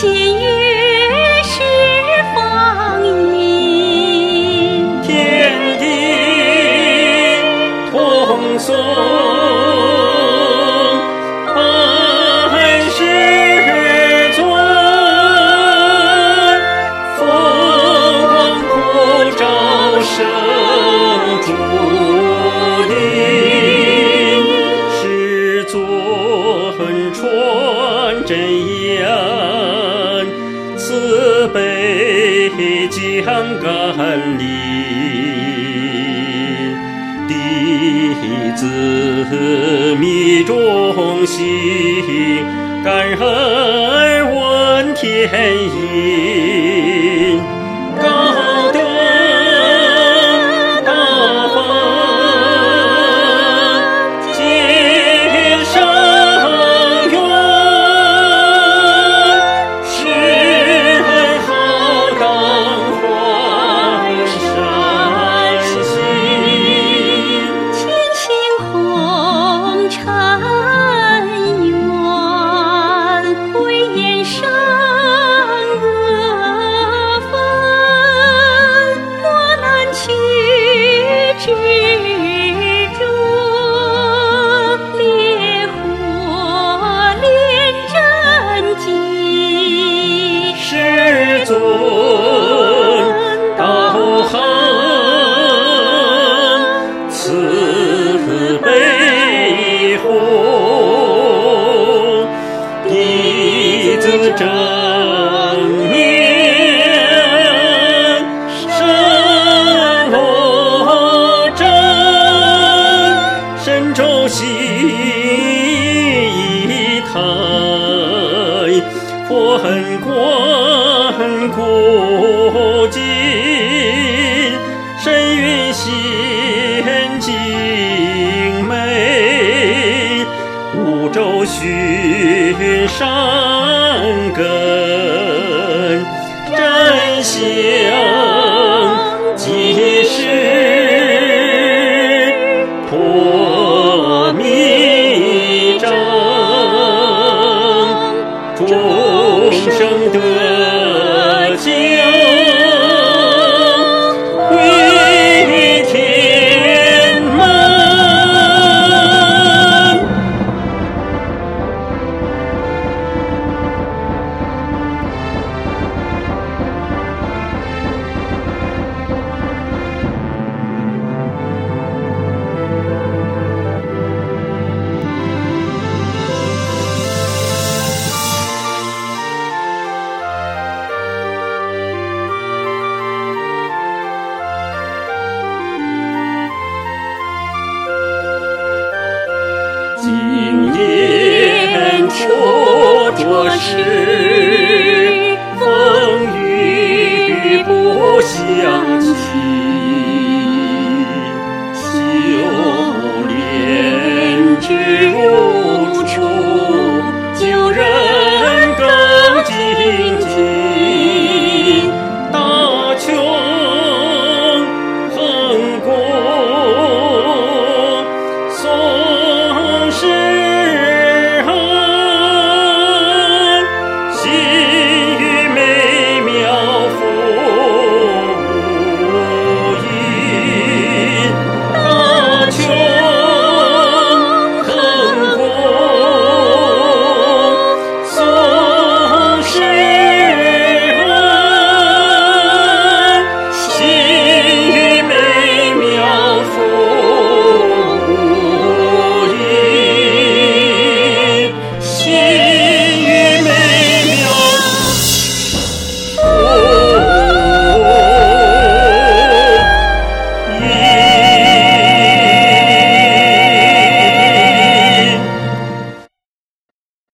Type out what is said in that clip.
情。江干里，弟子迷忠心，感恩问天意。喜剧滚滚古今，深云仙境美，五洲寻山根，真仙。thương 说着是，风雨不相。